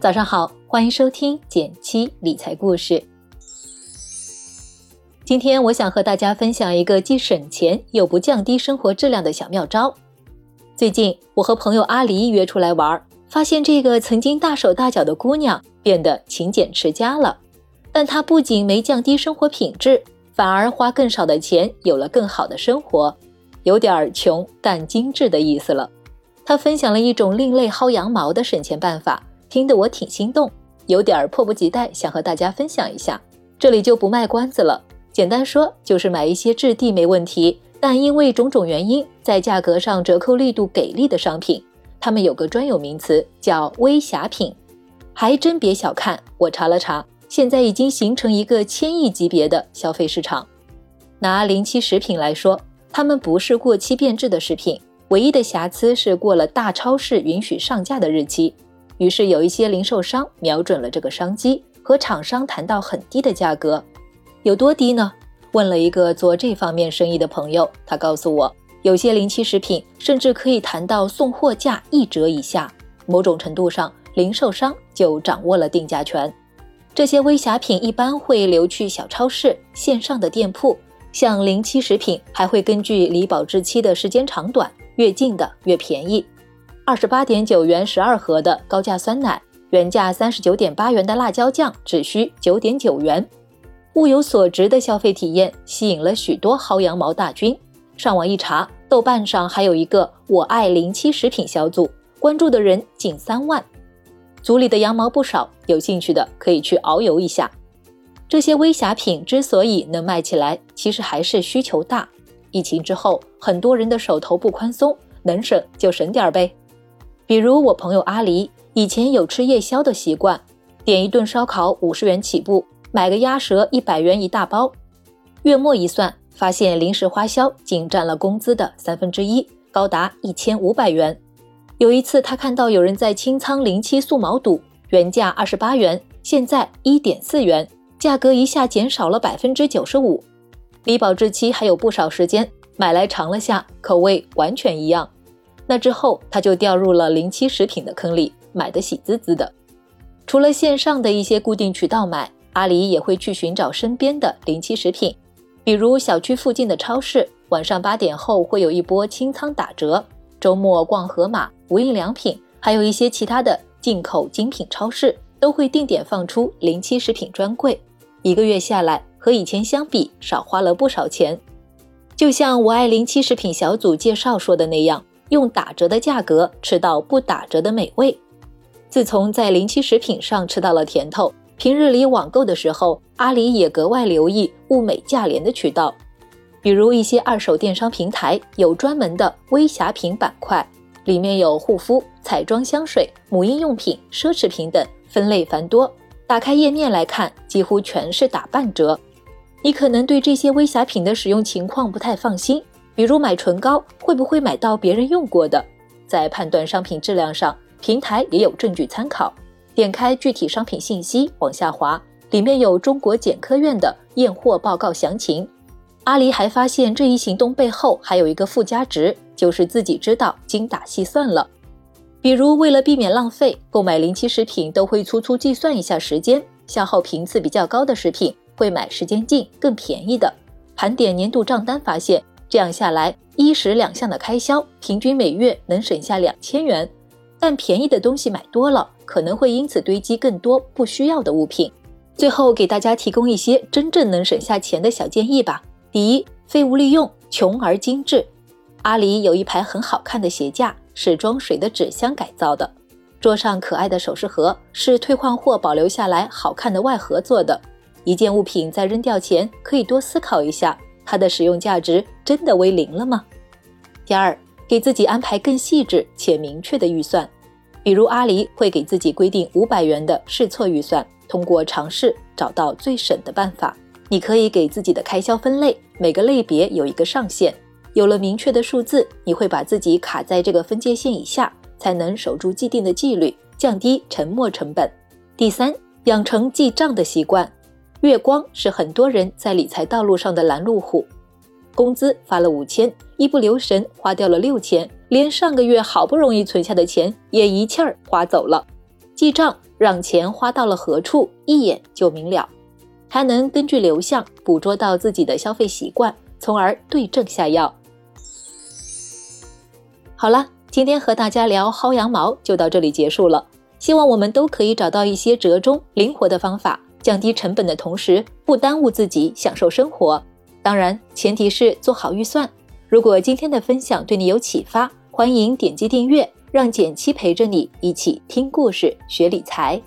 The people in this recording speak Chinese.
早上好，欢迎收听减七理财故事。今天我想和大家分享一个既省钱又不降低生活质量的小妙招。最近我和朋友阿狸约出来玩，发现这个曾经大手大脚的姑娘变得勤俭持家了。但她不仅没降低生活品质，反而花更少的钱有了更好的生活，有点穷但精致的意思了。她分享了一种另类薅羊毛的省钱办法。听得我挺心动，有点迫不及待想和大家分享一下。这里就不卖关子了，简单说就是买一些质地没问题，但因为种种原因在价格上折扣力度给力的商品。它们有个专有名词叫微瑕品，还真别小看。我查了查，现在已经形成一个千亿级别的消费市场。拿临期食品来说，它们不是过期变质的食品，唯一的瑕疵是过了大超市允许上架的日期。于是有一些零售商瞄准了这个商机，和厂商谈到很低的价格，有多低呢？问了一个做这方面生意的朋友，他告诉我，有些临期食品甚至可以谈到送货价一折以下。某种程度上，零售商就掌握了定价权。这些微瑕品一般会流去小超市、线上的店铺，像临期食品还会根据离保质期的时间长短，越近的越便宜。二十八点九元十二盒的高价酸奶，原价三十九点八元的辣椒酱只需九点九元，物有所值的消费体验吸引了许多薅羊毛大军。上网一查，豆瓣上还有一个“我爱零七食品”小组，关注的人近三万，组里的羊毛不少，有兴趣的可以去遨游一下。这些微瑕品之所以能卖起来，其实还是需求大。疫情之后，很多人的手头不宽松，能省就省点儿呗。比如我朋友阿狸以前有吃夜宵的习惯，点一顿烧烤五十元起步，买个鸭舌一百元一大包。月末一算，发现零食花销仅占了工资的三分之一，高达一千五百元。有一次他看到有人在清仓零七素毛肚，原价二十八元，现在一点四元，价格一下减少了百分之九十五。离保质期还有不少时间，买来尝了下，口味完全一样。那之后，他就掉入了临期食品的坑里，买的喜滋滋的。除了线上的一些固定渠道买，阿狸也会去寻找身边的临期食品，比如小区附近的超市，晚上八点后会有一波清仓打折；周末逛盒马、无印良品，还有一些其他的进口精品超市，都会定点放出临期食品专柜。一个月下来，和以前相比，少花了不少钱。就像我爱临期食品小组介绍说的那样。用打折的价格吃到不打折的美味。自从在临期食品上吃到了甜头，平日里网购的时候，阿里也格外留意物美价廉的渠道。比如一些二手电商平台有专门的微瑕品板块，里面有护肤、彩妆、香水、母婴用品、奢侈品等，分类繁多。打开页面来看，几乎全是打半折。你可能对这些微瑕品的使用情况不太放心。比如买唇膏会不会买到别人用过的？在判断商品质量上，平台也有证据参考。点开具体商品信息，往下滑，里面有中国检科院的验货报告详情。阿狸还发现这一行动背后还有一个附加值，就是自己知道精打细算了。比如为了避免浪费，购买临期食品都会粗粗计算一下时间，消耗频次比较高的食品会买时间近、更便宜的。盘点年度账单发现。这样下来，衣食两项的开销平均每月能省下两千元，但便宜的东西买多了，可能会因此堆积更多不需要的物品。最后给大家提供一些真正能省下钱的小建议吧。第一，废物利用，穷而精致。阿里有一排很好看的鞋架，是装水的纸箱改造的；桌上可爱的首饰盒是退换货保留下来好看的外盒做的。一件物品在扔掉前，可以多思考一下。它的使用价值真的为零了吗？第二，给自己安排更细致且明确的预算，比如阿狸会给自己规定五百元的试错预算，通过尝试找到最省的办法。你可以给自己的开销分类，每个类别有一个上限，有了明确的数字，你会把自己卡在这个分界线以下，才能守住既定的纪律，降低沉没成本。第三，养成记账的习惯。月光是很多人在理财道路上的拦路虎，工资发了五千，一不留神花掉了六千，连上个月好不容易存下的钱也一气儿花走了。记账让钱花到了何处，一眼就明了，还能根据流向捕捉到自己的消费习惯，从而对症下药。好了，今天和大家聊薅羊毛就到这里结束了。希望我们都可以找到一些折中灵活的方法，降低成本的同时，不耽误自己享受生活。当然，前提是做好预算。如果今天的分享对你有启发，欢迎点击订阅，让简七陪着你一起听故事、学理财。